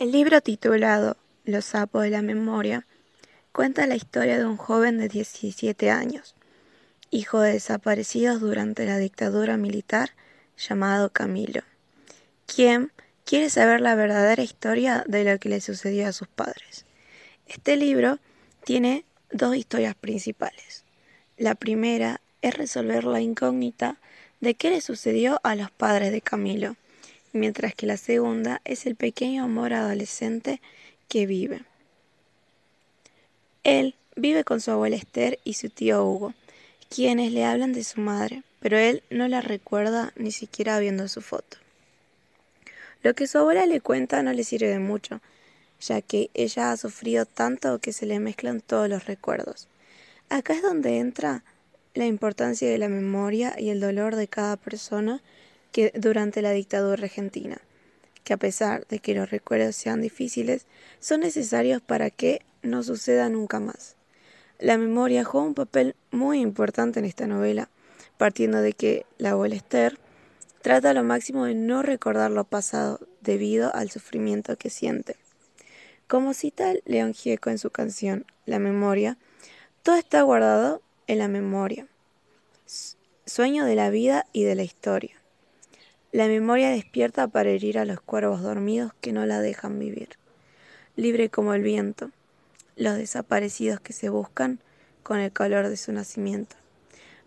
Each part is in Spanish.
El libro titulado Los sapos de la memoria cuenta la historia de un joven de 17 años, hijo de desaparecidos durante la dictadura militar llamado Camilo, quien quiere saber la verdadera historia de lo que le sucedió a sus padres. Este libro tiene dos historias principales. La primera es resolver la incógnita de qué le sucedió a los padres de Camilo, mientras que la segunda es el pequeño amor adolescente que vive. Él vive con su abuela Esther y su tío Hugo, quienes le hablan de su madre, pero él no la recuerda ni siquiera viendo su foto. Lo que su abuela le cuenta no le sirve de mucho, ya que ella ha sufrido tanto que se le mezclan todos los recuerdos. Acá es donde entra la importancia de la memoria y el dolor de cada persona que durante la dictadura argentina, que a pesar de que los recuerdos sean difíciles, son necesarios para que no suceda nunca más. La memoria juega un papel muy importante en esta novela, partiendo de que la abuela Esther trata lo máximo de no recordar lo pasado debido al sufrimiento que siente. Como cita León Gieco en su canción La memoria, todo está guardado en la memoria, sueño de la vida y de la historia. La memoria despierta para herir a los cuervos dormidos que no la dejan vivir. Libre como el viento, los desaparecidos que se buscan con el calor de su nacimiento.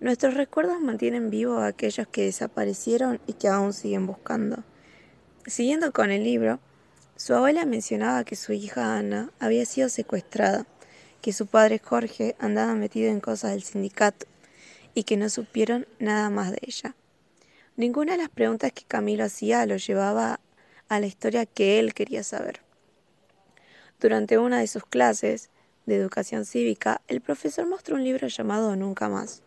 Nuestros recuerdos mantienen vivos a aquellos que desaparecieron y que aún siguen buscando. Siguiendo con el libro, su abuela mencionaba que su hija Ana había sido secuestrada, que su padre Jorge andaba metido en cosas del sindicato y que no supieron nada más de ella. Ninguna de las preguntas que Camilo hacía lo llevaba a la historia que él quería saber. Durante una de sus clases de educación cívica, el profesor mostró un libro llamado Nunca más,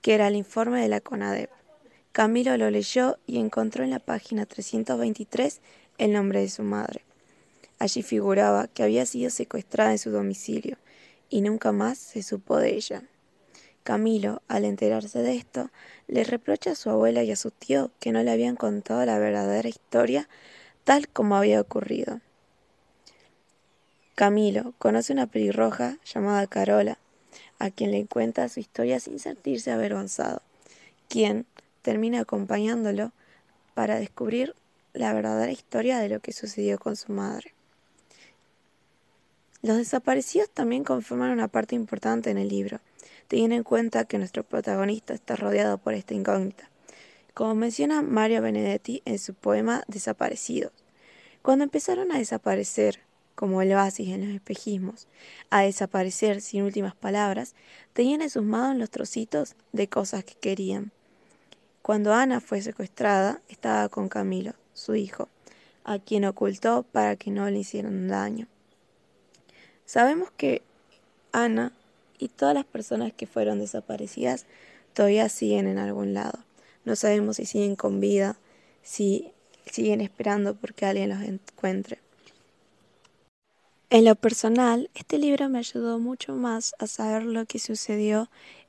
que era el informe de la CONADEP. Camilo lo leyó y encontró en la página 323 el nombre de su madre. Allí figuraba que había sido secuestrada en su domicilio y nunca más se supo de ella. Camilo, al enterarse de esto, le reprocha a su abuela y a su tío que no le habían contado la verdadera historia tal como había ocurrido. Camilo conoce una pelirroja llamada Carola, a quien le cuenta su historia sin sentirse avergonzado, quien termina acompañándolo para descubrir la verdadera historia de lo que sucedió con su madre. Los desaparecidos también conforman una parte importante en el libro, teniendo en cuenta que nuestro protagonista está rodeado por esta incógnita, como menciona Mario Benedetti en su poema Desaparecidos. Cuando empezaron a desaparecer, como el oasis en los espejismos, a desaparecer sin últimas palabras, tenían en sus manos los trocitos de cosas que querían. Cuando Ana fue secuestrada, estaba con Camilo, su hijo, a quien ocultó para que no le hicieran daño. Sabemos que Ana y todas las personas que fueron desaparecidas todavía siguen en algún lado. No sabemos si siguen con vida, si siguen esperando porque alguien los encuentre. En lo personal, este libro me ayudó mucho más a saber lo que sucedió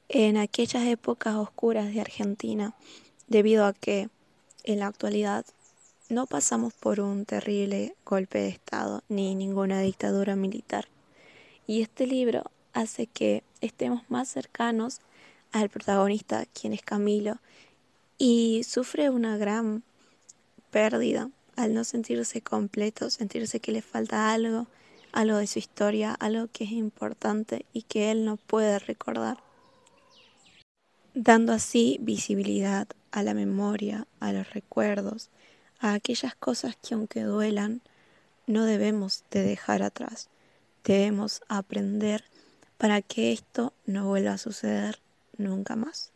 en aquellas épocas oscuras de Argentina, debido a que en la actualidad no pasamos por un terrible golpe de Estado ni ninguna dictadura militar. Y este libro hace que estemos más cercanos al protagonista, quien es Camilo, y sufre una gran pérdida al no sentirse completo, sentirse que le falta algo, algo de su historia, algo que es importante y que él no puede recordar, dando así visibilidad a la memoria, a los recuerdos, a aquellas cosas que aunque duelan, no debemos de dejar atrás, debemos aprender para que esto no vuelva a suceder nunca más.